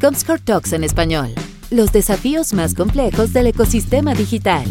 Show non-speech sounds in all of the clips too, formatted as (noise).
Comscore Talks en español. Los desafíos más complejos del ecosistema digital.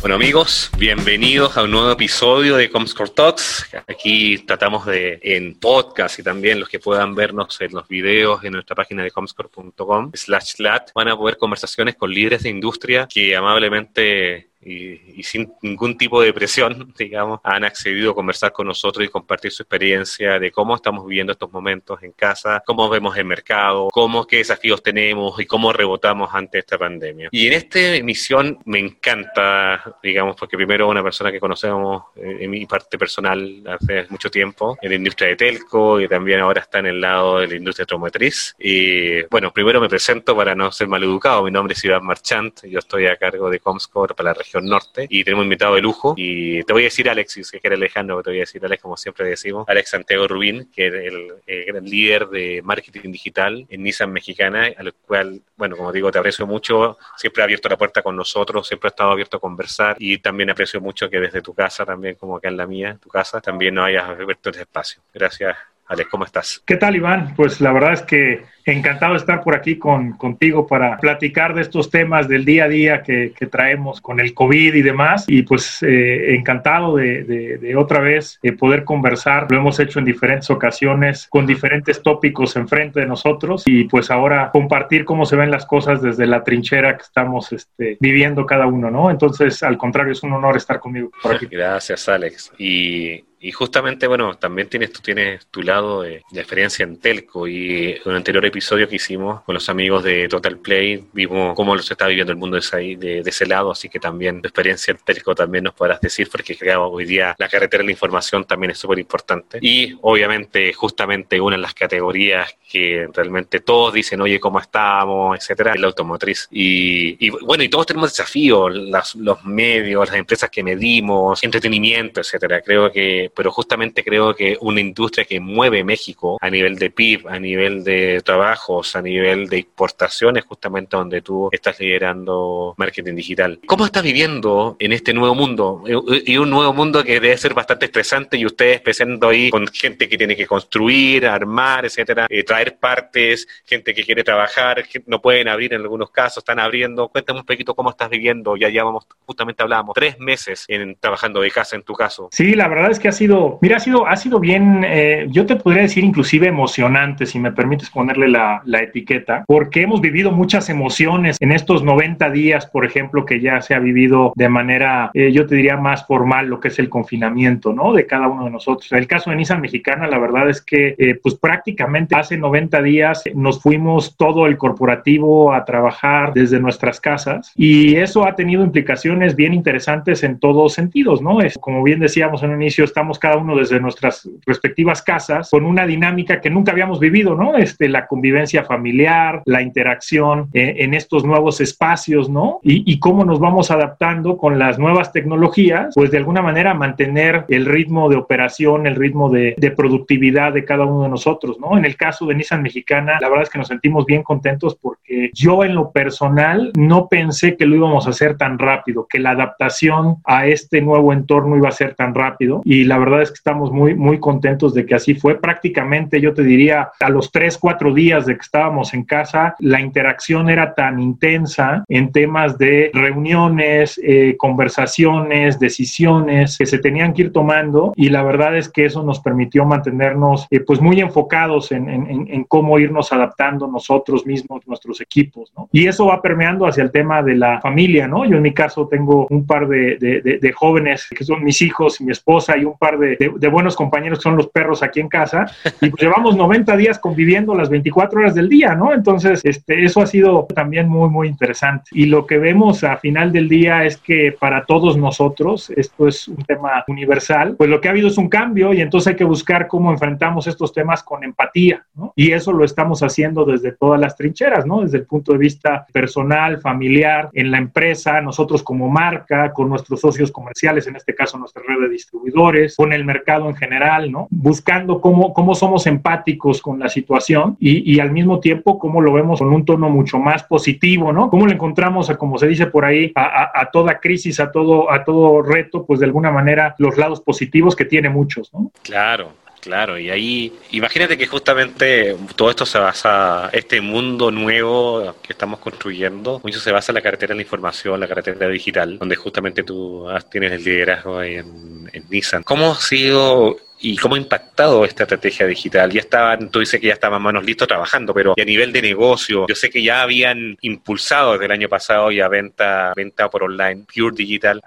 Bueno amigos, bienvenidos a un nuevo episodio de Comscore Talks. Aquí tratamos de, en podcast y también los que puedan vernos en los videos en nuestra página de comscore.com slash van a poder conversaciones con líderes de industria que amablemente y, sin ningún tipo de presión, (laughs) digamos, han accedido a conversar con nosotros y compartir su experiencia de cómo estamos viviendo estos momentos en casa, cómo vemos el mercado, cómo, qué desafíos tenemos y cómo rebotamos ante esta pandemia. Y en esta emisión me encanta, digamos, porque primero una persona que conocemos eh, en mi parte personal hace mucho tiempo, en la industria de telco y también ahora está en el lado de la industria automotriz. Y bueno, primero me presento para no ser maleducado. Mi nombre es Iván Marchant, yo estoy a cargo de Comscore para la región norte y tenemos invitado de lujo. Y te voy a decir Alexis, que era Alejandro, te voy a decir Alex, como siempre decimos, Alex Santiago Rubín, que es el, gran líder de marketing digital en Nissan Mexicana, al cual, bueno, como digo, te aprecio mucho, siempre ha abierto la puerta con nosotros, siempre ha estado abierto a conversar y también aprecio mucho que desde tu casa, también como acá en la mía, tu casa, también nos hayas abierto ese espacio. Gracias, Alex, ¿cómo estás? ¿Qué tal, Iván? Pues la verdad es que encantado de estar por aquí con, contigo para platicar de estos temas del día a día que, traemos con el COVID y demás. Y pues eh, encantado de, otra vez eh, poder conversar. Lo hemos hecho en diferentes ocasiones con diferentes tópicos enfrente de nosotros y pues ahora compartir cómo se ven las cosas desde la trinchera que estamos este, viviendo cada uno, ¿no? Entonces, al contrario, es un honor estar conmigo por aquí. Gracias, Alex. Y y justamente, bueno, también tienes, tú tienes tu lado de, experiencia en telco y en un anterior episodio que hicimos con los amigos de Total Play vimos cómo se está viviendo el mundo de ese, de, ese lado, así que también tu experiencia en telco también nos podrás decir, porque creo hoy día la carretera de la información también es súper importante. Y obviamente, justamente una de las categorías que realmente todos dicen, oye, ¿cómo estamos? etcétera, es la automotriz. Y, y bueno, y todos tenemos desafíos, los medios, las empresas que medimos, entretenimiento, etcétera. Creo que pero justamente creo que una industria que mueve México a nivel de PIB, a nivel de trabajos, a nivel de exportaciones, justamente donde tú estás liderando marketing digital. ¿Cómo estás viviendo en este nuevo mundo? Y un nuevo mundo que debe ser bastante estresante y ustedes pensando ahí con gente que tiene que construir, armar, etcétera, eh, traer partes, gente que quiere trabajar, que no pueden abrir en algunos casos, están abriendo. Cuéntame un poquito cómo estás viviendo. Ya llevamos, justamente hablábamos, tres meses en trabajando de casa en tu caso. Sí, la verdad es que ha sido, mira, ha sido, ha sido bien, eh, yo te podría decir inclusive emocionante, si me permites ponerle la, la, etiqueta, porque hemos vivido muchas emociones en estos 90 días, por ejemplo, que ya se ha vivido de manera, eh, yo te diría, más formal lo que es el confinamiento, ¿no? De cada uno de nosotros. En el caso de Nissan Mexicana, la verdad es que, eh, pues prácticamente hace 90 días nos fuimos todo el corporativo a trabajar desde nuestras casas y eso ha tenido implicaciones bien interesantes en todos sentidos, ¿no? Es, como bien decíamos en un inicio, estamos cada uno desde nuestras respectivas casas con una dinámica que nunca habíamos vivido, ¿no? Este, la convivencia familiar, la interacción eh, en estos nuevos espacios, ¿no? Y, cómo nos vamos adaptando con las nuevas tecnologías, pues de alguna manera mantener el ritmo de operación, el ritmo de, de productividad de cada uno de nosotros, ¿no? En el caso de Nissan Mexicana, la verdad es que nos sentimos bien contentos porque yo en lo personal no pensé que lo íbamos a hacer tan rápido, que la adaptación a este nuevo entorno iba a ser tan rápido y la verdad es que estamos muy, muy contentos de que así fue. Prácticamente, yo te diría, a los tres, cuatro días de que estábamos en casa, la interacción era tan intensa en temas de reuniones, eh, conversaciones, decisiones que se tenían que ir tomando y la verdad es que eso nos permitió mantenernos eh, pues muy enfocados en, en, cómo irnos adaptando nosotros mismos, nuestros equipos, ¿no? Y eso va permeando hacia el tema de la familia, ¿no? Yo en mi caso tengo un par de, de, de jóvenes que son mis hijos y mi esposa y un par de, buenos compañeros que son los perros aquí en casa, y pues llevamos 90 días conviviendo las 24 horas del día, ¿no? Entonces, este, eso ha sido también muy, muy interesante. Y lo que vemos a final del día es que para todos nosotros, esto es un tema universal, pues lo que ha habido es un cambio y entonces hay que buscar cómo enfrentamos estos temas con empatía, ¿no? Y eso lo estamos haciendo desde todas las trincheras, ¿no? Desde el punto de vista personal, familiar, en la empresa, nosotros como marca, con nuestros socios comerciales, en este caso nuestra red de distribuidores, con el mercado en general, ¿no? Buscando cómo, cómo somos empáticos con la situación y, y, al mismo tiempo cómo lo vemos con un tono mucho más positivo, ¿no? Cómo le encontramos, a, como se dice por ahí, a, a, toda crisis, a todo, a todo reto, pues de alguna manera los lados positivos que tiene muchos, ¿no? Claro, Claro, y ahí, imagínate que justamente todo esto se basa, este mundo nuevo que estamos construyendo, mucho se basa en la carretera de la información, la carretera digital, donde justamente tú tienes el liderazgo en, en Nissan. ¿Cómo ha sido y cómo ha impactado esta estrategia digital. Ya estaban, tú dices que ya estaban manos listos trabajando, pero a nivel de negocio, yo sé que ya habían impulsado desde el año pasado ya venta, venta por online, pure digital,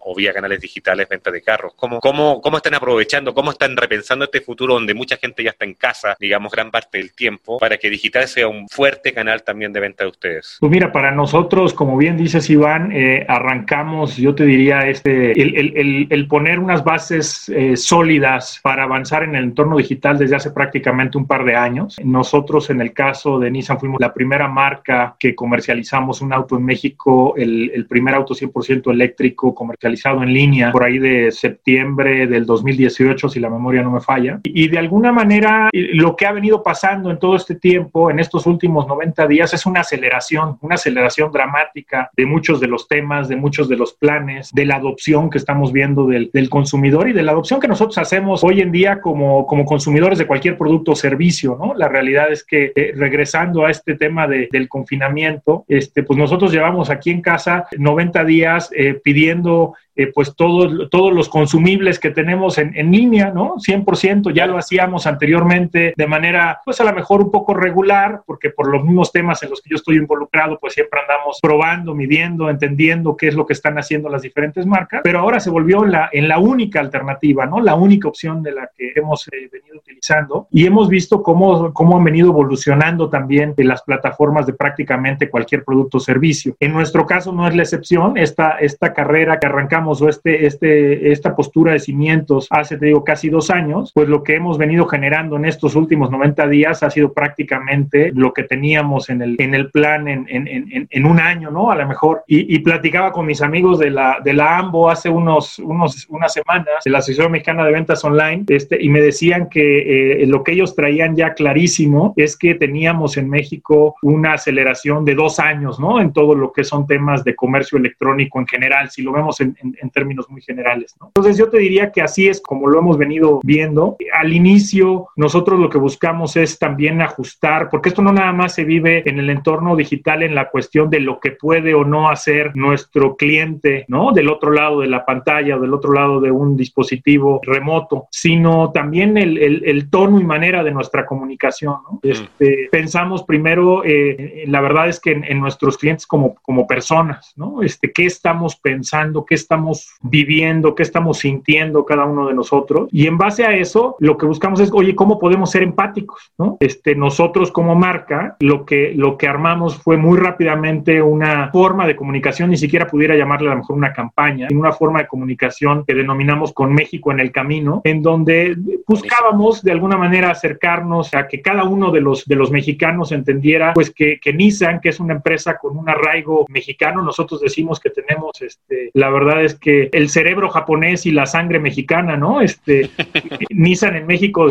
o vía canales digitales, venta de carros. ¿Cómo, cómo, ¿Cómo están aprovechando, cómo están repensando este futuro donde mucha gente ya está en casa, digamos, gran parte del tiempo, para que digital sea un fuerte canal también de venta de ustedes? Pues mira, para nosotros, como bien dices Iván, eh, arrancamos, yo te diría, este, el, poner unas bases eh, sólidas para avanzar en el entorno digital desde hace prácticamente un par de años. Nosotros, en el caso de Nissan, fuimos la primera marca que comercializamos un auto en México, el, primer auto 100% eléctrico comercializado en línea por ahí de septiembre del 2018, si la memoria no me falla. Y, de alguna manera, lo que ha venido pasando en todo este tiempo, en estos últimos 90 días, es una aceleración, una aceleración dramática de muchos de los temas, de muchos de los planes, de la adopción que estamos viendo del, del consumidor y de la adopción que nosotros hacemos hoy en día como, como consumidores de cualquier producto o servicio, ¿no? La realidad es que eh, regresando a este tema de, del confinamiento, este, pues nosotros llevamos aquí en casa 90 días eh, pidiendo eh, pues todos, todos los consumibles que tenemos en, línea, ¿no? 100%, ya lo hacíamos anteriormente de manera, pues a lo mejor un poco regular, porque por los mismos temas en los que yo estoy involucrado, pues siempre andamos probando, midiendo, entendiendo qué es lo que están haciendo las diferentes marcas, pero ahora se volvió la, en la única alternativa, ¿no? La única opción de la que hemos eh, venido utilizando y hemos visto cómo, cómo han venido evolucionando también en las plataformas de prácticamente cualquier producto o servicio. En nuestro caso no es la excepción, esta, esta carrera que arrancamos o este, este, esta postura de cimientos hace, te digo, casi dos años, pues lo que hemos venido generando en estos últimos 90 días ha sido prácticamente lo que teníamos en el, en el plan en, en, en un año, ¿no? A lo mejor. Y, y, platicaba con mis amigos de la, de la AMBO hace unos, unos, unas semanas, de la Asociación Mexicana de Ventas Online, este, y me decían que eh, lo que ellos traían ya clarísimo es que teníamos en México una aceleración de dos años, ¿no? En todo lo que son temas de comercio electrónico en general, si lo vemos en, en, términos muy generales. ¿no? Entonces yo te diría que así es como lo hemos venido viendo. Al inicio nosotros lo que buscamos es también ajustar, porque esto no nada más se vive en el entorno digital en la cuestión de lo que puede o no hacer nuestro cliente, ¿no? Del otro lado de la pantalla o del otro lado de un dispositivo remoto, sino también el, el, el tono y manera de nuestra comunicación. ¿no? Mm. Este, pensamos primero, eh, la verdad es que en, en, nuestros clientes como, como personas, ¿no? Este, ¿Qué estamos pensando? ¿Qué estamos viviendo, qué estamos sintiendo cada uno de nosotros. Y en base a eso, lo que buscamos es, oye, ¿cómo podemos ser empáticos? ¿no? Este, nosotros como marca, lo que, lo que armamos fue muy rápidamente una forma de comunicación, ni siquiera pudiera llamarle a lo mejor una campaña, sino una forma de comunicación que denominamos con México en el camino, en donde buscábamos de alguna manera acercarnos a que cada uno de los, de los mexicanos entendiera, pues que, que Nissan, que es una empresa con un arraigo mexicano, nosotros decimos que tenemos, este, la verdad es que el cerebro japonés y la sangre mexicana, ¿no? Este, (laughs) Nissan en México,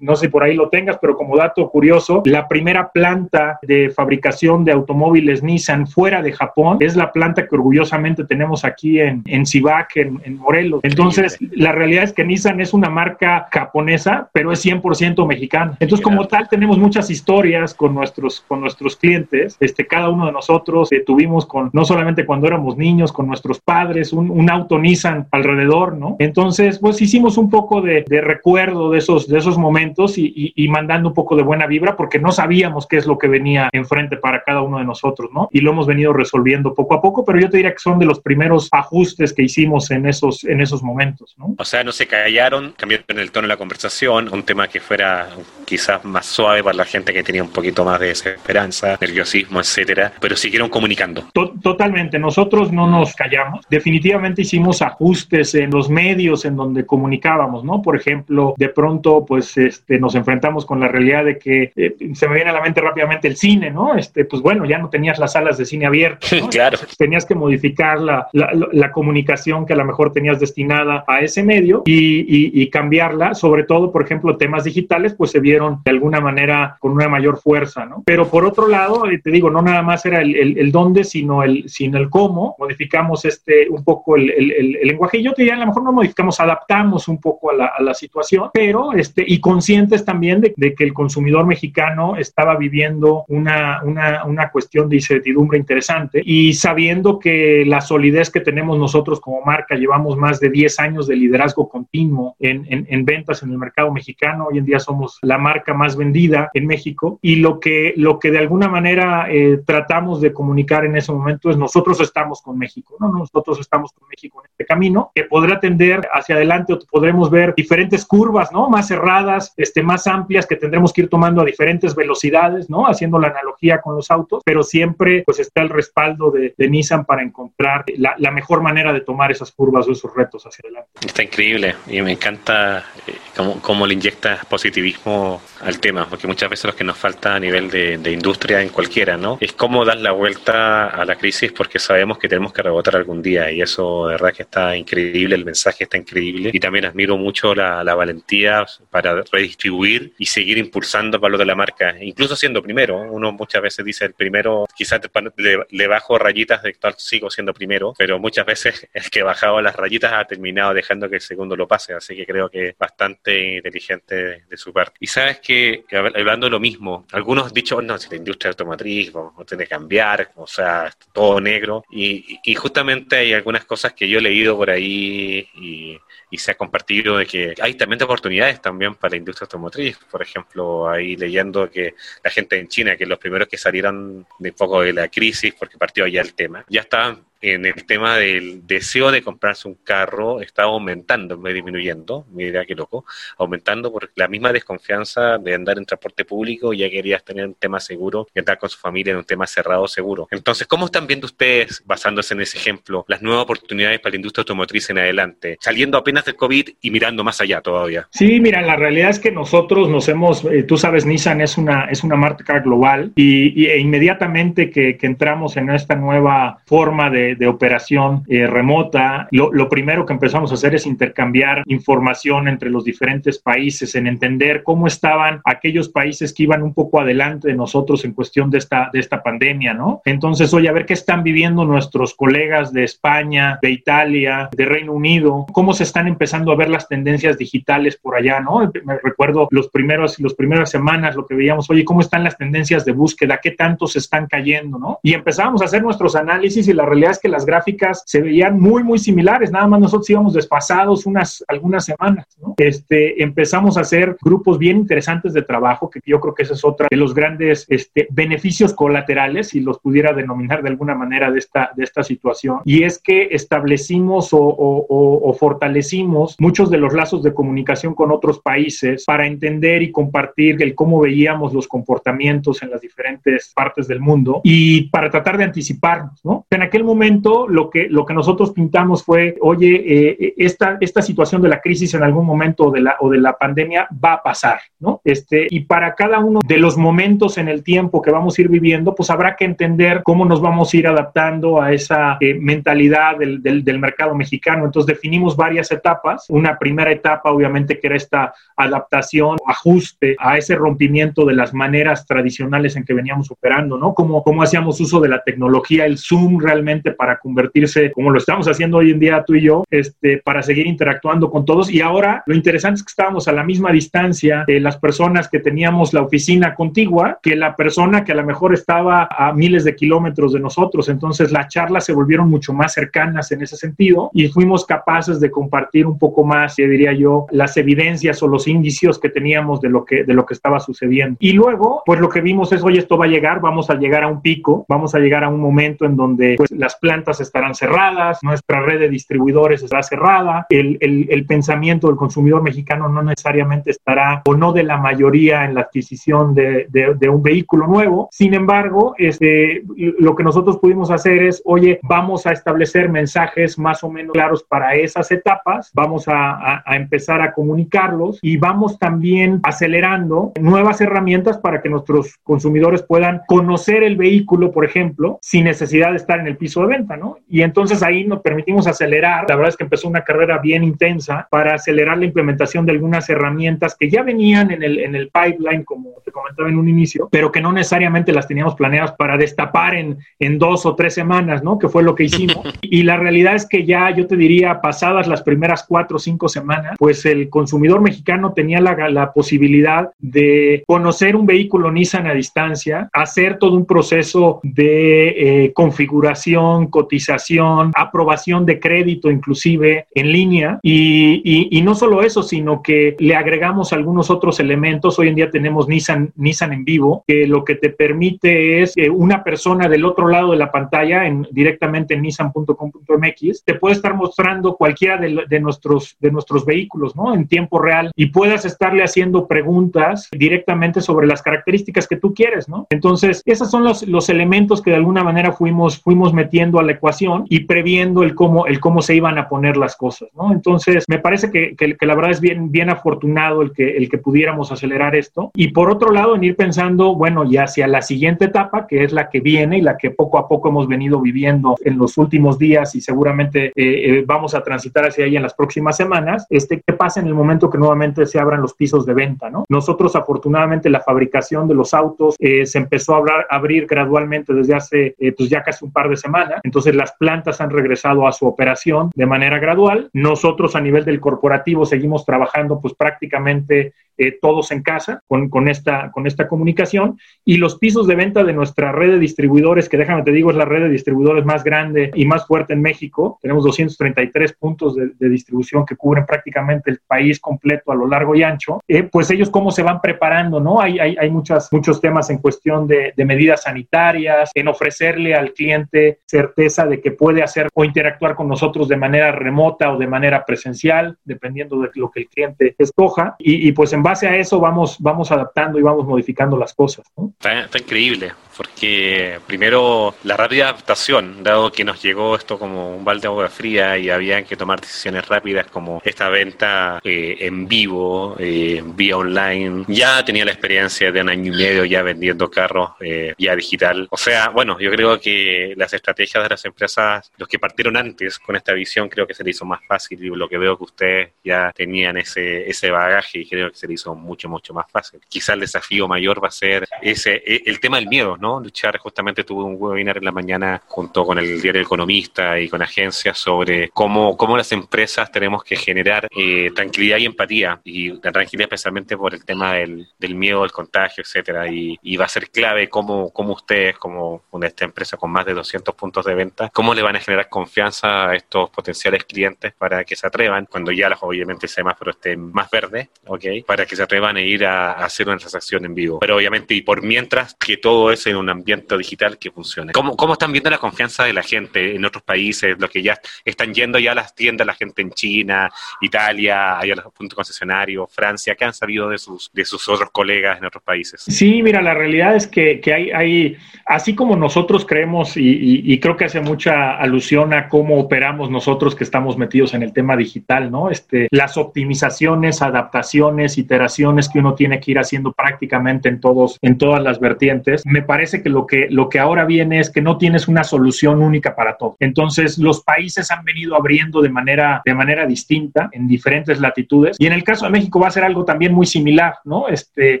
no, sé por ahí lo tengas, pero como dato curioso, la primera planta de fabricación de automóviles Nissan fuera de Japón es la planta que orgullosamente tenemos aquí en, en Cibac, en, Morelos. Entonces, la realidad es que Nissan es una marca japonesa, pero es 100% mexicana. Entonces, como tal, tenemos muchas historias con nuestros, con nuestros clientes. Este, cada uno de nosotros eh, tuvimos con, no solamente cuando éramos niños, con nuestros padres, un, un auto Nissan alrededor, ¿no? Entonces, pues hicimos un poco de, recuerdo de esos, de esos momentos y, mandando un poco de buena vibra porque no sabíamos qué es lo que venía enfrente para cada uno de nosotros, ¿no? Y lo hemos venido resolviendo poco a poco, pero yo te diría que son de los primeros ajustes que hicimos en esos, en esos momentos, ¿no? O sea, no se callaron, cambiaron el tono de la conversación, un tema que fuera quizás más suave para la gente que tenía un poquito más de desesperanza, nerviosismo, etcétera, pero siguieron comunicando. Totalmente, nosotros no nos callamos, definitivamente hicimos ajustes en los medios en donde comunicábamos, ¿no? Por ejemplo, de pronto, pues, este, nos enfrentamos con la realidad de que eh, se me viene a la mente rápidamente el cine, ¿no? Este, pues bueno, ya no tenías las salas de cine abiertas, ¿no? claro. tenías que modificar la, la, la, comunicación que a lo mejor tenías destinada a ese medio y, y, y, cambiarla, sobre todo, por ejemplo, temas digitales, pues se vieron de alguna manera con una mayor fuerza, ¿no? Pero por otro lado, eh, te digo, no nada más era el, el, el dónde, sino el, sino el cómo, modificamos este, un poco poco el, lenguaje. Y yo te diría, a lo mejor no modificamos, adaptamos un poco a la, situación, pero este, y conscientes también de, que el consumidor mexicano estaba viviendo una, una, una cuestión de incertidumbre interesante y sabiendo que la solidez que tenemos nosotros como marca, llevamos más de 10 años de liderazgo continuo en, en, ventas en el mercado mexicano. Hoy en día somos la marca más vendida en México y lo que, lo que de alguna manera eh, tratamos de comunicar en ese momento es nosotros estamos con México, ¿no? Nosotros estamos con México en este camino que podrá tender hacia adelante o podremos ver diferentes curvas, ¿no? Más cerradas, este, más amplias que tendremos que ir tomando a diferentes velocidades, ¿no? Haciendo la analogía con los autos, pero siempre pues está el respaldo de, Nissan para encontrar la, mejor manera de tomar esas curvas o esos retos hacia adelante. Está increíble y me encanta eh, cómo, cómo, le inyectas positivismo al tema, porque muchas veces lo que nos falta a nivel de, de, industria en cualquiera, ¿no? Es cómo dar la vuelta a la crisis porque sabemos que tenemos que rebotar algún día y eso de verdad que está increíble, el mensaje está increíble y también admiro mucho la, la valentía para redistribuir y seguir impulsando el valor de la marca, incluso siendo primero. Uno muchas veces dice el primero, quizás le, le bajo rayitas de que sigo siendo primero, pero muchas veces (laughs) el que bajaba las rayitas ha terminado dejando que el segundo lo pase, así que creo que es bastante inteligente de su parte. Y sabes que, hablando de lo mismo, algunos han dicho, no, si la industria automotriz vamos a tener que cambiar, o sea, todo negro, y, y justamente hay algunas cosas que yo he leído por ahí y y se ha compartido de que hay también oportunidades también para la industria automotriz. Por ejemplo, ahí leyendo que la gente en China, que los primeros que salieron de un poco de la crisis, porque partió allá el tema, ya estaban en el tema del deseo de comprarse un carro está aumentando de disminuyendo, mira qué loco, aumentando por la misma desconfianza de andar en transporte público, ya querías tener un tema seguro y andar con su familia en un tema cerrado seguro. Entonces, ¿cómo están viendo ustedes, basándose en ese ejemplo, las nuevas oportunidades para la industria automotriz en adelante, saliendo apenas del COVID y mirando más allá todavía? Sí, mira, la realidad es que nosotros nos hemos, eh, tú sabes, Nissan es una, es una marca global y, e inmediatamente que entramos en esta nueva forma de de, operación eh, remota, lo, lo, primero que empezamos a hacer es intercambiar información entre los diferentes países, en entender cómo estaban aquellos países que iban un poco adelante de nosotros en cuestión de esta, de esta pandemia, ¿no? Entonces, oye, a ver qué están viviendo nuestros colegas de España, de Italia, de Reino Unido, cómo se están empezando a ver las tendencias digitales por allá, ¿no? Me recuerdo los primeros, las primeras semanas, lo que veíamos, oye, cómo están las tendencias de búsqueda, qué tanto se están cayendo, ¿no? Y empezamos a hacer nuestros análisis y la realidad es que las gráficas se veían muy, muy similares, nada más nosotros íbamos desfasados unas, algunas semanas, ¿no? Este, empezamos a hacer grupos bien interesantes de trabajo, que yo creo que esa es otra de los grandes este, beneficios colaterales, si los pudiera denominar de alguna manera de esta, de esta situación, y es que establecimos o, o, o fortalecimos muchos de los lazos de comunicación con otros países para entender y compartir el cómo veíamos los comportamientos en las diferentes partes del mundo y para tratar de anticiparnos, ¿no? En aquel momento lo que, lo que nosotros pintamos fue, oye, eh, esta, esta situación de la crisis en algún momento de la, o de la pandemia va a pasar, ¿no? Este, y para cada uno de los momentos en el tiempo que vamos a ir viviendo, pues habrá que entender cómo nos vamos a ir adaptando a esa eh, mentalidad del, del, mercado mexicano. Entonces definimos varias etapas. Una primera etapa, obviamente, que era esta adaptación, ajuste a ese rompimiento de las maneras tradicionales en que veníamos operando, ¿no? Cómo, cómo hacíamos uso de la tecnología, el Zoom realmente para convertirse, como lo estamos haciendo hoy en día tú y yo, este, para seguir interactuando con todos. Y ahora lo interesante es que estábamos a la misma distancia de las personas que teníamos la oficina contigua que la persona que a lo mejor estaba a miles de kilómetros de nosotros. Entonces las charlas se volvieron mucho más cercanas en ese sentido y fuimos capaces de compartir un poco más, diría yo, las evidencias o los indicios que teníamos de lo que, de lo que estaba sucediendo. Y luego, pues lo que vimos es, oye, esto va a llegar, vamos a llegar a un pico, vamos a llegar a un momento en donde pues, las plantas estarán cerradas, nuestra red de distribuidores estará cerrada, el, el, pensamiento del consumidor mexicano no necesariamente estará o no de la mayoría en la adquisición de, de, un vehículo nuevo. Sin embargo, este, lo que nosotros pudimos hacer es, oye, vamos a establecer mensajes más o menos claros para esas etapas, vamos a, a empezar a comunicarlos y vamos también acelerando nuevas herramientas para que nuestros consumidores puedan conocer el vehículo, por ejemplo, sin necesidad de estar en el piso de venta, ¿no? Y entonces ahí nos permitimos acelerar, la verdad es que empezó una carrera bien intensa para acelerar la implementación de algunas herramientas que ya venían en el, en el pipeline, como te comentaba en un inicio, pero que no necesariamente las teníamos planeadas para destapar en, en dos o tres semanas, ¿no? Que fue lo que hicimos. (laughs) y la realidad es que ya, yo te diría, pasadas las primeras cuatro o cinco semanas, pues el consumidor mexicano tenía la, la posibilidad de conocer un vehículo Nissan a distancia, hacer todo un proceso de eh, configuración, cotización, aprobación de crédito inclusive en línea. Y, y, no solo eso, sino que le agregamos algunos otros elementos. Hoy en día tenemos Nissan, Nissan en vivo, que lo que te permite es que una persona del otro lado de la pantalla, en, directamente en nissan.com.mx, te puede estar mostrando cualquiera de, de, nuestros, de nuestros vehículos, ¿no? En tiempo real y puedas estarle haciendo preguntas directamente sobre las características que tú quieres, ¿no? Entonces, esos son los, los elementos que de alguna manera fuimos, fuimos metiendo a la ecuación y previendo el cómo, el cómo se iban a poner las cosas, ¿no? Entonces, me parece que, que, la verdad es bien, bien afortunado el que, el que pudiéramos acelerar esto. Y por otro lado, en ir pensando, bueno, y hacia la siguiente etapa, que es la que viene y la que poco a poco hemos venido viviendo en los últimos días y seguramente eh, eh, vamos a transitar hacia ahí en las próximas semanas, este, ¿qué pasa en el momento que nuevamente se abran los pisos de venta, ¿no? Nosotros, afortunadamente, la fabricación de los autos eh, se empezó a abrir gradualmente desde hace eh, pues ya casi un par de semanas. Entonces las plantas han regresado a su operación de manera gradual. Nosotros a nivel del corporativo seguimos trabajando pues prácticamente eh, todos en casa con, con, esta, con esta comunicación y los pisos de venta de nuestra red de distribuidores, que déjame te digo, es la red de distribuidores más grande y más fuerte en México. Tenemos 233 puntos de, distribución que cubren prácticamente el país completo a lo largo y ancho. Eh, pues ellos cómo se van preparando, ¿no? Hay, hay, hay muchas, muchos temas en cuestión de, medidas sanitarias, en ofrecerle al cliente certeza de que puede hacer o interactuar con nosotros de manera remota o de manera presencial, dependiendo de lo que el cliente escoja. Y, y pues en base a eso vamos, vamos adaptando y vamos modificando las cosas. Está, increíble, porque primero la rápida adaptación, dado que nos llegó esto como un balde de agua fría y había que tomar decisiones rápidas como esta venta eh, en vivo, eh, vía online. Ya tenía la experiencia de un año y medio ya vendiendo carros eh, vía digital. O sea, bueno, yo creo que las estrategias de las empresas, los que partieron antes con esta visión, creo que se le hizo más fácil y lo que veo que ustedes ya tenían ese, ese bagaje y creo que se le hizo mucho, mucho más fácil. Quizá el desafío mayor va a ser ese, e, el tema del miedo, ¿no? Luchar, justamente tuve un webinar en la mañana junto con el diario Economista y con agencias sobre cómo, cómo las empresas tenemos que generar eh, tranquilidad y empatía, y la tranquilidad especialmente por el tema del, del miedo al contagio, etcétera, y, y, va a ser clave cómo, cómo ustedes, como una esta empresa con más de 200 puntos de venta, cómo le van a generar confianza a estos potenciales clientes para que se atrevan, cuando ya las obviamente el semáforo esté más verde, ¿ok? Para que se atrevan a ir a, hacer una transacción en vivo. Pero obviamente, y por mientras, que todo es en un ambiente digital que funcione. ¿Cómo, ¿Cómo están viendo la confianza de la gente en otros países, los que ya están yendo ya a las tiendas, la gente en China, Italia, hay a los puntos concesionarios, Francia, ¿qué han sabido de sus, de sus otros colegas en otros países? Sí, mira, la realidad es que, que hay, hay, así como nosotros creemos, y, y, creo que hace mucha alusión a cómo operamos nosotros que estamos metidos en el tema digital, ¿no? Este, las optimizaciones, adaptaciones, iteraciones que uno tiene que ir haciendo prácticamente en todos, en todas las vertientes. Me parece que lo que, lo que ahora viene es que no tienes una solución única para todo. Entonces, los países han venido abriendo de manera, de manera distinta en diferentes latitudes. Y en el caso de México va a ser algo también muy similar, ¿no? Este,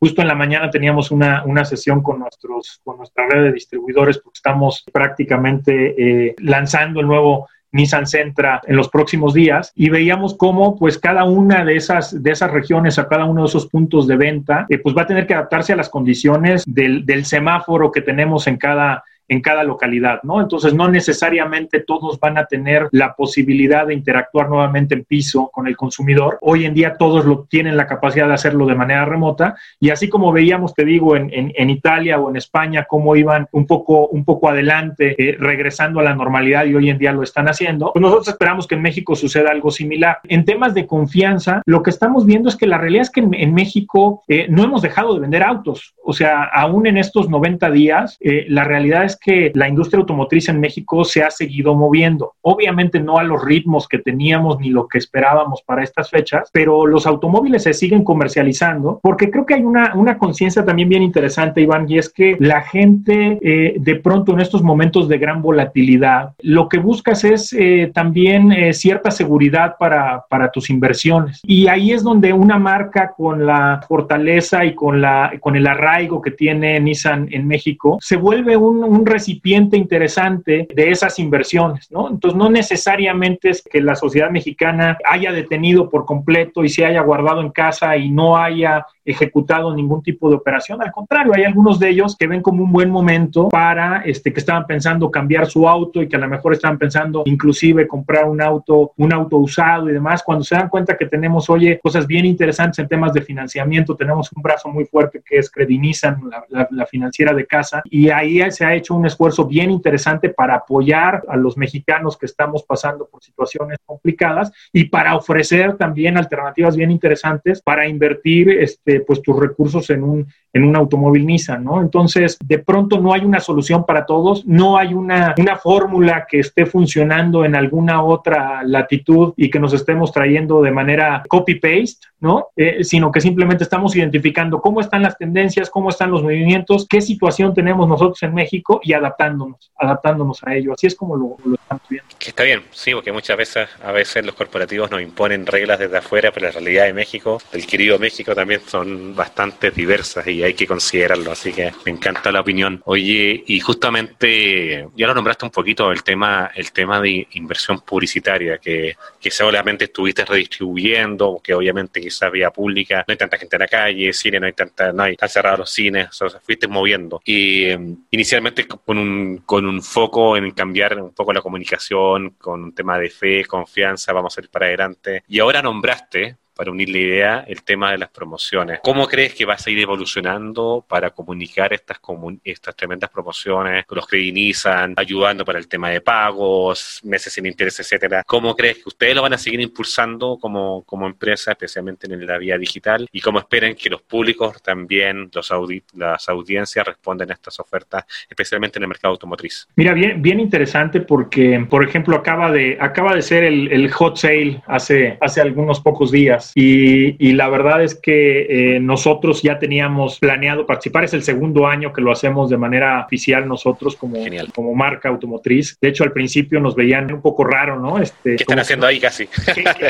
justo en la mañana teníamos una, una sesión con nuestros, con nuestra red de distribuidores porque estamos prácticamente eh, lanzando el nuevo Nissan Centra en los próximos días y veíamos cómo pues cada una de esas, de esas regiones a cada uno de esos puntos de venta eh, pues va a tener que adaptarse a las condiciones del, del semáforo que tenemos en cada, en cada localidad, ¿no? Entonces, no necesariamente todos van a tener la posibilidad de interactuar nuevamente en piso con el consumidor. Hoy en día todos lo tienen la capacidad de hacerlo de manera remota y así como veíamos, te digo, en, en, Italia o en España, cómo iban un poco, un poco adelante, eh, regresando a la normalidad y hoy en día lo están haciendo, pues nosotros esperamos que en México suceda algo similar. En temas de confianza, lo que estamos viendo es que la realidad es que en, en México eh, no hemos dejado de vender autos. O sea, aún en estos 90 días, eh, la realidad es es que la industria automotriz en México se ha seguido moviendo. Obviamente no a los ritmos que teníamos ni lo que esperábamos para estas fechas, pero los automóviles se siguen comercializando porque creo que hay una, una conciencia también bien interesante, Iván, y es que la gente eh, de pronto en estos momentos de gran volatilidad, lo que buscas es eh, también eh, cierta seguridad para, para tus inversiones. Y ahí es donde una marca con la fortaleza y con, la, con el arraigo que tiene Nissan en México se vuelve un, un recipiente interesante de esas inversiones, ¿no? Entonces, no necesariamente es que la sociedad mexicana haya detenido por completo y se haya guardado en casa y no haya ejecutado ningún tipo de operación. Al contrario, hay algunos de ellos que ven como un buen momento para este, que estaban pensando cambiar su auto y que a lo mejor estaban pensando inclusive comprar un auto, un auto usado y demás. Cuando se dan cuenta que tenemos, oye, cosas bien interesantes en temas de financiamiento, tenemos un brazo muy fuerte que es Credinizan, la, la financiera de casa, y ahí se ha hecho un esfuerzo bien interesante para apoyar a los mexicanos que estamos pasando por situaciones complicadas y para ofrecer también alternativas bien interesantes para invertir este, este, pues tus recursos en un, en un automóvil Nissan, ¿no? Entonces, de pronto no hay una solución para todos, no hay una, una fórmula que esté funcionando en alguna otra latitud y que nos estemos trayendo de manera copy-paste, ¿no? Eh, sino que simplemente estamos identificando cómo están las tendencias, cómo están los movimientos, qué situación tenemos nosotros en México y adaptándonos, adaptándonos a ello. Así es como lo, lo estamos viendo. Está bien, sí, porque muchas veces, a veces los corporativos nos imponen reglas desde afuera, pero la realidad de México, del querido México también son bastante diversas y hay que considerarlo, así que me encanta la opinión. Oye, y justamente ya lo nombraste un poquito el tema, el tema de inversión publicitaria, que, que solamente estuviste redistribuyendo, que obviamente quizás vía pública, no hay tanta gente en la calle, cine, no hay tanta, no hay, están cerrados los cines, o sea, fuiste moviendo. Y em, inicialmente con un, con un foco en cambiar un poco la comunicación, con un tema de fe, confianza, vamos a ir para adelante. Y ahora nombraste para unir la idea, el tema de las promociones. ¿Cómo crees que vas a ir evolucionando para comunicar estas, estas tremendas promociones, los credinizan, ayudando para el tema de pagos, meses sin interés, etcétera? ¿Cómo crees que ustedes lo van a seguir impulsando como, como empresa, especialmente en la vía digital? ¿Y cómo esperan que los públicos también, los las audiencias respondan a estas ofertas, especialmente en el mercado automotriz? Mira, bien, bien interesante porque, por ejemplo, acaba de, acaba de ser el, el hot sale hace, hace algunos pocos días y, la verdad es que eh, nosotros ya teníamos planeado participar. Es el segundo año que lo hacemos de manera oficial nosotros como, como marca automotriz. De hecho, al principio nos veían un poco raro, ¿no? Este, ¿Qué están haciendo ahí casi?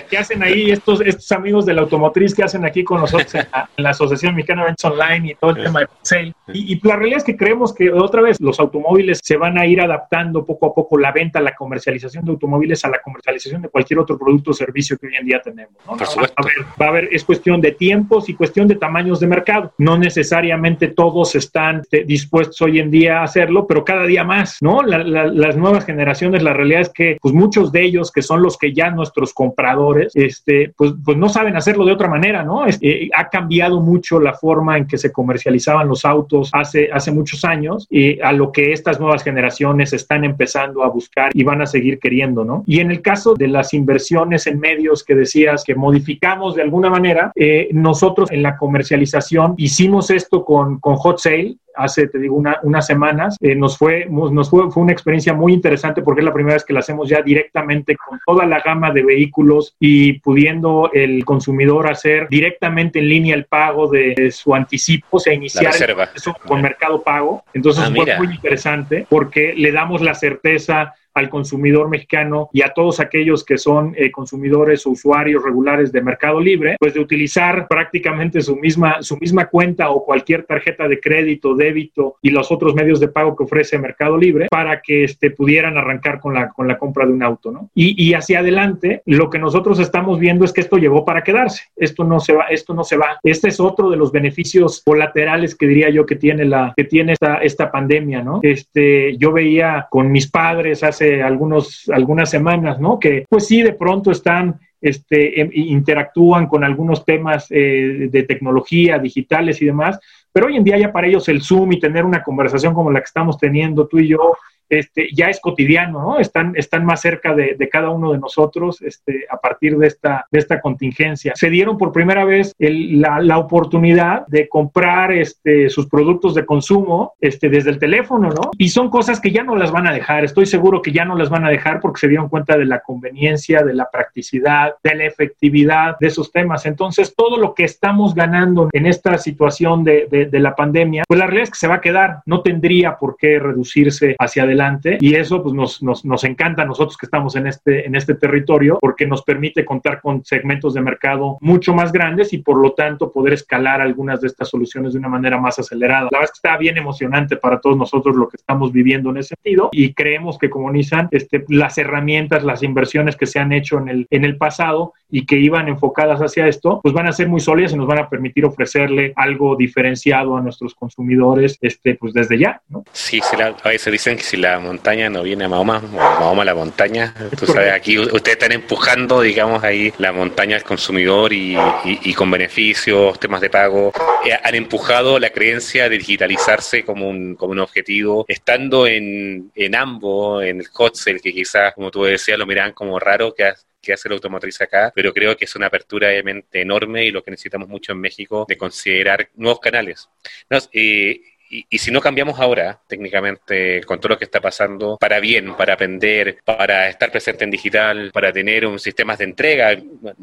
¿qué, hacen ahí estos, estos amigos de la automotriz que hacen aquí con nosotros en la, Asociación Mexicana de Eventos Online y todo el tema de sale? Y, y la realidad es que creemos que otra vez los automóviles se van a ir adaptando poco a poco la venta, la comercialización de automóviles a la comercialización de cualquier otro producto o servicio que hoy en día tenemos. ¿no? Por supuesto va a haber, es cuestión de tiempos y cuestión de tamaños de mercado. No necesariamente todos están eh, dispuestos hoy en día a hacerlo, pero cada día más, ¿no? las nuevas generaciones, la realidad es que pues muchos de ellos, que son los que ya nuestros compradores, este, pues, pues no saben hacerlo de otra manera, ¿no? Eh, ha cambiado mucho la forma en que se comercializaban los autos hace, hace muchos años y a lo que estas nuevas generaciones están empezando a buscar y van a seguir queriendo, ¿no? Y en el caso de las inversiones en medios que decías que de alguna manera, eh, nosotros en la comercialización hicimos esto con, con Hot Sale, hace, te digo, unas semanas. Eh, nos fue, nos fue, fue, una experiencia muy interesante porque es la primera vez que la hacemos ya directamente con toda la gama de vehículos y pudiendo el consumidor hacer directamente en línea el pago de, su anticipo, o sea, iniciar eso con Mercado Pago. Entonces ah, fue muy interesante porque le damos la certeza al consumidor mexicano y a todos aquellos que son eh, consumidores o usuarios regulares de Mercado Libre, pues de utilizar prácticamente su misma, su misma cuenta o cualquier tarjeta de crédito, débito y los otros medios de pago que ofrece Mercado Libre para que este, pudieran arrancar con la, con la compra de un auto. ¿no? Y, hacia adelante, lo que nosotros estamos viendo es que esto llegó para quedarse. Esto no se va, esto no se va. Este es otro de los beneficios colaterales que diría yo que tiene la que tiene esta, esta pandemia, ¿no? Este, yo veía con mis padres hace algunos, algunas semanas, ¿no? Que pues sí, de pronto están este, em, interactúan con algunos temas eh, de tecnología, digitales y demás, pero hoy en día ya para ellos el Zoom y tener una conversación como la que estamos teniendo tú y yo este, ya es cotidiano, ¿no? Están, están más cerca de, cada uno de nosotros este, a partir de esta, de esta contingencia. Se dieron por primera vez la, la, oportunidad de comprar este, sus productos de consumo este, desde el teléfono, ¿no? Y son cosas que ya no las van a dejar, estoy seguro que ya no las van a dejar porque se dieron cuenta de la conveniencia, de la practicidad, de la efectividad de esos temas. Entonces, todo lo que estamos ganando en esta situación de, de, la pandemia, pues la realidad es que se va a quedar, no tendría por qué reducirse hacia adelante y eso pues nos, nos, nos encanta a nosotros que estamos en este, en este territorio porque nos permite contar con segmentos de mercado mucho más grandes y por lo tanto poder escalar algunas de estas soluciones de una manera más acelerada. La verdad es que está bien emocionante para todos nosotros lo que estamos viviendo en ese sentido y creemos que como Nissan, este, las herramientas, las inversiones que se han hecho en el, en el pasado y que iban enfocadas hacia esto, pues van a ser muy sólidas y nos van a permitir ofrecerle algo diferenciado a nuestros consumidores este, pues desde ya. ¿no? Sí, a veces dicen que si la montaña no viene a Mahoma, Mahoma a la montaña, tú sabes, (laughs) aquí ustedes están empujando, digamos, ahí la montaña al consumidor y, y, con beneficios, temas de pago, eh, han empujado la creencia de digitalizarse como un, como un objetivo, estando en, en ambos, en el hot sale, que quizás, como tú decías, lo miran como raro, que que hace la automotriz acá, pero creo que es una apertura obviamente enorme y lo que necesitamos mucho en México de considerar nuevos canales. Eh, y, si no cambiamos ahora, técnicamente, con todo lo que está pasando, para bien, para aprender, para estar presente en digital, para tener un sistema de entrega,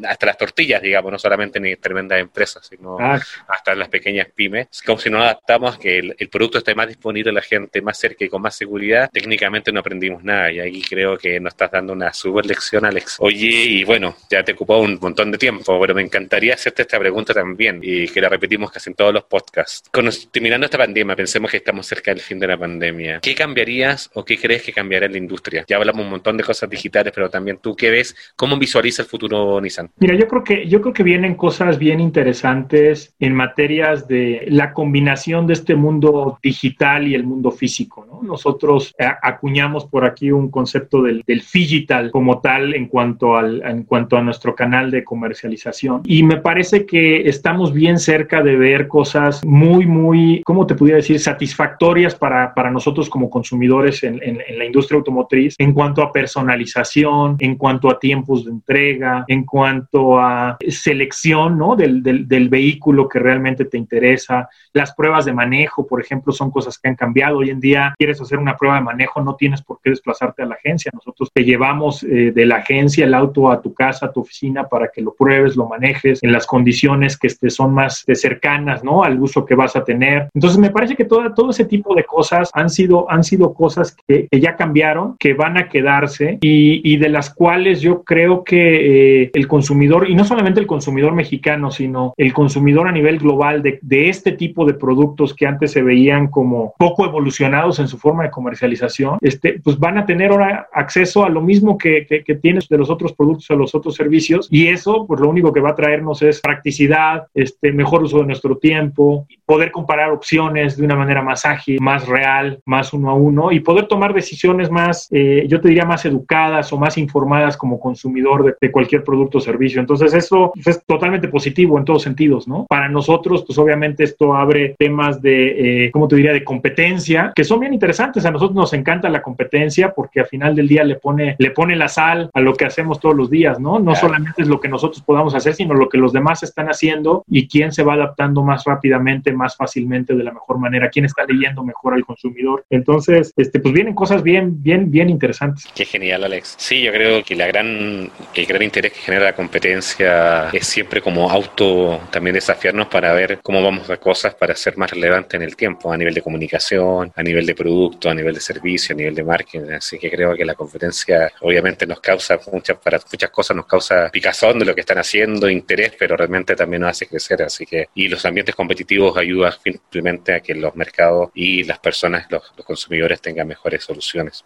hasta las tortillas, digamos, no solamente en tremendas empresas, sino ah. hasta en las pequeñas pymes, como si no adaptamos a que el, producto esté más disponible a la gente, más cerca y con más seguridad, técnicamente no aprendimos nada. Y ahí creo que nos estás dando una super lección, Alex. Oye, y bueno, ya te ocupado un montón de tiempo, pero me encantaría hacerte esta pregunta también, y que la repetimos casi en todos los podcasts. Con, terminando esta pandemia, pensemos que estamos cerca del fin de la pandemia. ¿Qué cambiarías o qué crees que cambiará en la industria? Ya hablamos un montón de cosas digitales, pero también tú qué ves, cómo visualiza el futuro Nissan. Mira, yo creo que yo creo que vienen cosas bien interesantes en materias de la combinación de este mundo digital y el mundo físico. ¿no? Nosotros acuñamos por aquí un concepto del, del digital como tal en cuanto al en cuanto a nuestro canal de comercialización y me parece que estamos bien cerca de ver cosas muy muy, ¿cómo te pudiera decir? Satisfactorias satisfactorias para, para nosotros como consumidores en, en, la industria automotriz en cuanto a personalización, en cuanto a tiempos de entrega, en cuanto a selección ¿no? del, del, del vehículo que realmente te interesa. Las pruebas de manejo, por ejemplo, son cosas que han cambiado. Hoy en día, quieres hacer una prueba de manejo, no tienes por qué desplazarte a la agencia. Nosotros te llevamos eh, de la agencia el auto a tu casa, a tu oficina, para que lo pruebes, lo manejes en las condiciones que este, son más cercanas ¿no? al uso que vas a tener. Entonces, me parece que toda, todo ese tipo de cosas han sido, han sido cosas que, ya cambiaron, que van a quedarse y, de las cuales yo creo que eh, el consumidor, y no solamente el consumidor mexicano, sino el consumidor a nivel global de, de este tipo de productos que antes se veían como poco evolucionados en su forma de comercialización, este, pues van a tener ahora acceso a lo mismo que, que, que tienes de los otros productos, a los otros servicios, y eso, pues lo único que va a traernos es practicidad, este, mejor uso de nuestro tiempo, poder comparar opciones de una manera más ágil, más real, más uno a uno y poder tomar decisiones más, eh, yo te diría, más educadas o más informadas como consumidor de, cualquier producto o servicio. Entonces, eso es totalmente positivo en todos sentidos, ¿no? Para nosotros, pues obviamente esto abre temas de, eh, ¿cómo te diría?, de competencia, que son bien interesantes. A nosotros nos encanta la competencia porque al final del día le pone, le pone la sal a lo que hacemos todos los días, ¿no? No solamente es lo que nosotros podamos hacer, sino lo que los demás están haciendo y quién se va adaptando más rápidamente, más fácilmente, de la mejor manera, quién está leyendo mejor al consumidor. Entonces, este, pues vienen cosas bien, bien, bien interesantes. Qué genial, Alex. Sí, yo creo que la gran, el gran interés que genera la competencia es siempre como auto también desafiarnos para ver cómo vamos a cosas para ser más relevante en el tiempo, a nivel de comunicación, a nivel de producto, a nivel de servicio, a nivel de marketing. Así que creo que la competencia obviamente nos causa muchas, para muchas cosas nos causa picazón de lo que están haciendo, interés, pero realmente también nos hace crecer. Así que, y los ambientes competitivos ayudan simplemente a que los mercados y las personas, los, consumidores tengan mejores soluciones.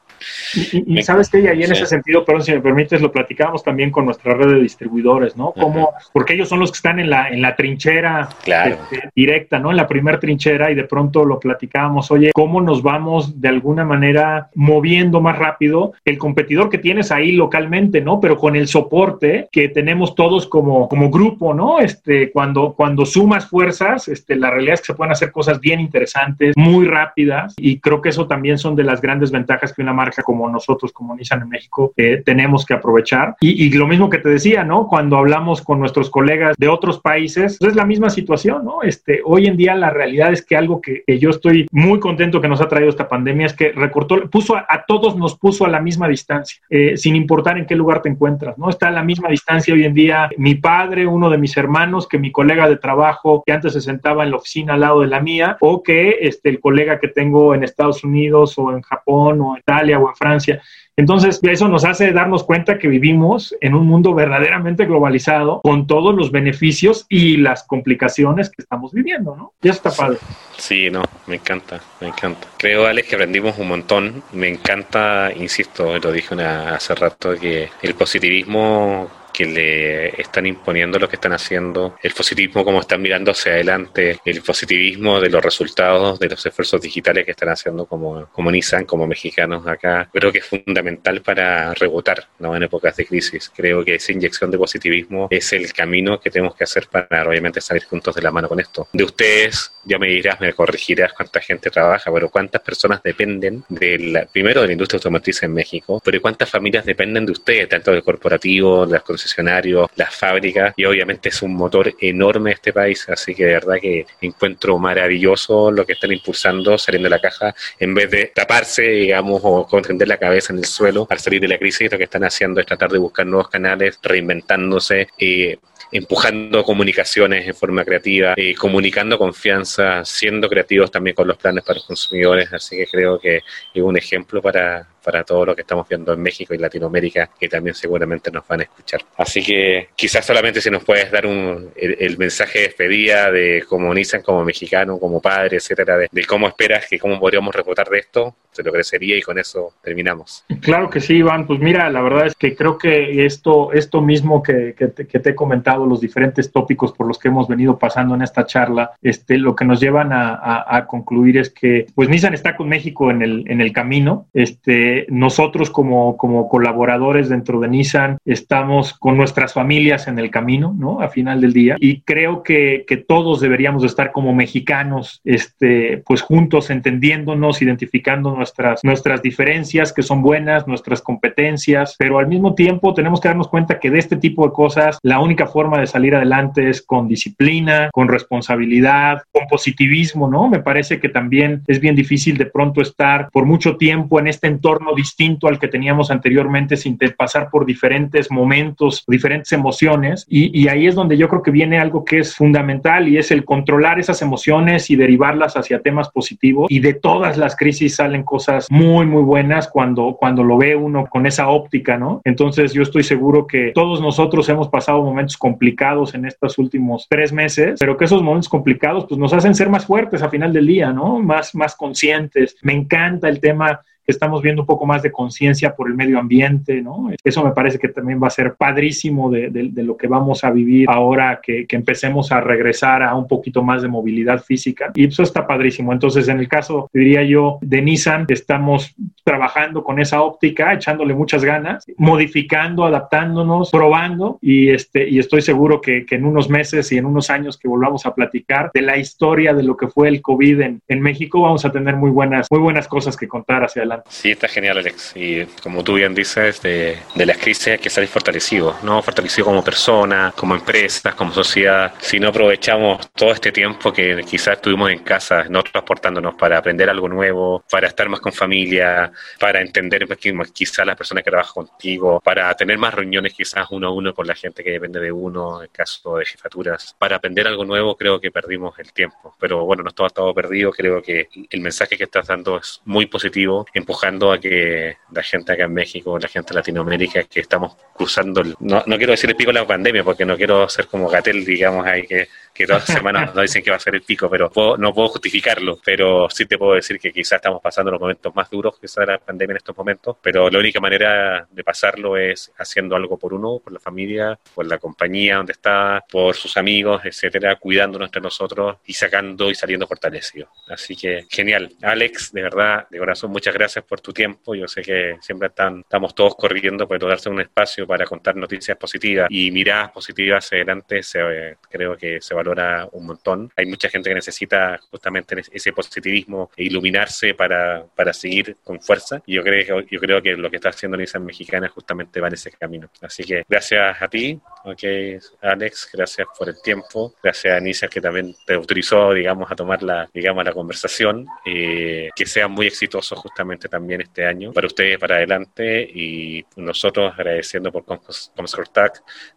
Y, sabes que ahí en ese sentido, perdón, si me permites, lo platicamos también con nuestra red de distribuidores, ¿no? Como, porque ellos son los que están en la, en la trinchera este, directa, ¿no? En la primer trinchera y de pronto lo platicábamos, oye, ¿cómo nos vamos de alguna manera moviendo más rápido el competidor que tienes ahí localmente, ¿no? Pero con el soporte que tenemos todos como, como grupo, ¿no? Este, cuando, cuando sumas fuerzas, este, la realidad es que se pueden hacer cosas bien interesantes interesantes, muy rápidas y creo que eso también son de las grandes ventajas que una marca como nosotros, como Nissan en México, eh, tenemos que aprovechar. Y, lo mismo que te decía, ¿no? Cuando hablamos con nuestros colegas de otros países, pues es la misma situación, ¿no? Este, hoy en día la realidad es que algo que, yo estoy muy contento que nos ha traído esta pandemia es que recortó, puso a, todos, nos puso a la misma distancia, eh, sin importar en qué lugar te encuentras, ¿no? Está a la misma distancia hoy en día mi padre, uno de mis hermanos, que mi colega de trabajo que antes se sentaba en la oficina al lado de la mía, o que este, el colega que tengo en Estados Unidos o en Japón o en Italia o en Francia. Entonces, eso nos hace darnos cuenta que vivimos en un mundo verdaderamente globalizado con todos los beneficios y las complicaciones que estamos viviendo, ¿no? Ya está padre. Sí, no, me encanta, me encanta. Creo, Alex, que aprendimos un montón. Me encanta, insisto, lo dije hace rato, que el positivismo que le están imponiendo lo que están haciendo, el positivismo como están mirando hacia adelante, el positivismo de los resultados de los esfuerzos digitales que están haciendo como, como Nissan, como mexicanos acá, creo que es fundamental para rebotar ¿no? en épocas de crisis. Creo que esa inyección de positivismo es el camino que tenemos que hacer para obviamente salir juntos de la mano con esto. De ustedes, ya me dirás, me corregirás cuánta gente trabaja, pero cuántas personas dependen del, primero de la industria automotriz en México, pero cuántas familias dependen de ustedes, tanto del corporativo, de las concesionarios, las fábricas, y obviamente es un motor enorme este país, así que de verdad que encuentro maravilloso lo que están impulsando saliendo de la caja, en vez de taparse, digamos, o contender la cabeza en el suelo al salir de la crisis, lo que están haciendo es tratar de buscar nuevos canales, reinventándose, y empujando comunicaciones en forma creativa, y comunicando confianza, siendo creativos también con los planes para los consumidores, así que creo que es un ejemplo para, para todo lo que estamos viendo en México y Latinoamérica, que también seguramente nos van a escuchar. Así que quizás solamente si nos puedes dar un, el, mensaje de despedida de cómo Nissan como mexicano, como padre, etcétera, de, cómo esperas que cómo podríamos reportar de esto, se lo agradecería y con eso terminamos. Claro que sí, Iván. Pues mira, la verdad es que creo que esto, esto mismo que, que, te, he comentado, los diferentes tópicos por los que hemos venido pasando en esta charla, este, lo que nos llevan a, a, a concluir es que pues Nissan está con México en el, en el camino. Este, nosotros como, como colaboradores dentro de Nissan estamos con nuestras familias en el camino, ¿no? A final del día. Y creo que, que todos deberíamos estar como mexicanos, este, pues juntos, entendiéndonos, identificando nuestras, nuestras diferencias, que son buenas, nuestras competencias, pero al mismo tiempo tenemos que darnos cuenta que de este tipo de cosas, la única forma de salir adelante es con disciplina, con responsabilidad, con positivismo, ¿no? Me parece que también es bien difícil de pronto estar por mucho tiempo en este entorno distinto al que teníamos anteriormente sin pasar por diferentes momentos, diferentes emociones. Y, ahí es donde yo creo que viene algo que es fundamental y es el controlar esas emociones y derivarlas hacia temas positivos. Y de todas las crisis salen cosas muy, muy buenas cuando, cuando lo ve uno con esa óptica, ¿no? Entonces yo estoy seguro que todos nosotros hemos pasado momentos complicados en estos últimos tres meses, pero que esos momentos complicados pues nos hacen ser más fuertes a final del día, ¿no? Más, más conscientes. Me encanta el tema estamos viendo un poco más de conciencia por el medio ambiente, ¿no? Eso me parece que también va a ser padrísimo de, lo que vamos a vivir ahora que, empecemos a regresar a un poquito más de movilidad física. Y eso está padrísimo. Entonces, en el caso, diría yo, de Nissan, estamos trabajando con esa óptica, echándole muchas ganas, modificando, adaptándonos, probando y, este, y estoy seguro que, en unos meses y en unos años que volvamos a platicar de la historia de lo que fue el COVID en, en México, vamos a tener muy buenas, muy buenas cosas que contar hacia adelante. Sí, está genial, Alex. Y como tú bien dices, de, de las crisis hay que salir fortalecido, ¿no? Fortalecido como persona, como empresas, como sociedad. Si no aprovechamos todo este tiempo que quizás estuvimos en casa, no transportándonos para aprender algo nuevo, para estar más con familia, para entender quizás las personas que trabajan contigo, para tener más reuniones quizás uno a uno con la gente que depende de uno, en caso de jefaturas, para aprender algo nuevo, creo que perdimos el tiempo. Pero bueno, no todo perdido, creo que el mensaje que estás dando es muy positivo empujando a que la gente acá en México, la gente de Latinoamérica, que estamos cruzando, no, no quiero decir el pico de la pandemia, porque no quiero ser como Gatel, digamos, ahí que, que todas las (laughs) semanas nos dicen que va a ser el pico, pero no puedo justificarlo, pero sí te puedo decir que quizás estamos pasando los momentos más duros quizás de la pandemia en estos momentos, pero la única manera de pasarlo es haciendo algo por uno, por la familia, por la compañía donde está, por sus amigos, etcétera, cuidándonos entre nosotros y sacando y saliendo fortalecidos. Así que genial. Alex, de verdad, de corazón, muchas gracias por tu tiempo. Yo sé que siempre están, estamos todos corriendo, pero darse un espacio para contar noticias positivas y miradas positivas hacia adelante, se, creo que se valora un montón. Hay mucha gente que necesita justamente ese positivismo e iluminarse para, para seguir con fuerza. Y yo creo, yo creo que lo que está haciendo Nissan Mexicana justamente va en ese camino. Así que gracias a ti, okay, Alex, gracias por el tiempo. Gracias a Nissan que también te autorizó, digamos, a tomar la, digamos, la conversación. Eh, que sean muy exitosos justamente también este año para ustedes para adelante y nosotros agradeciendo por Comscore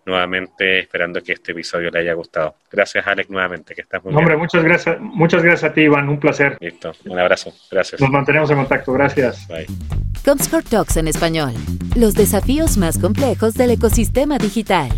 nuevamente esperando que este episodio le haya gustado. Gracias Alex nuevamente, que estás muy Hombre, bien. muchas gracias, muchas gracias a ti Iván, un placer. Listo, un abrazo, gracias. Nos mantenemos en contacto, gracias. Bye. Comscore Talks en español, los desafíos más complejos del ecosistema digital.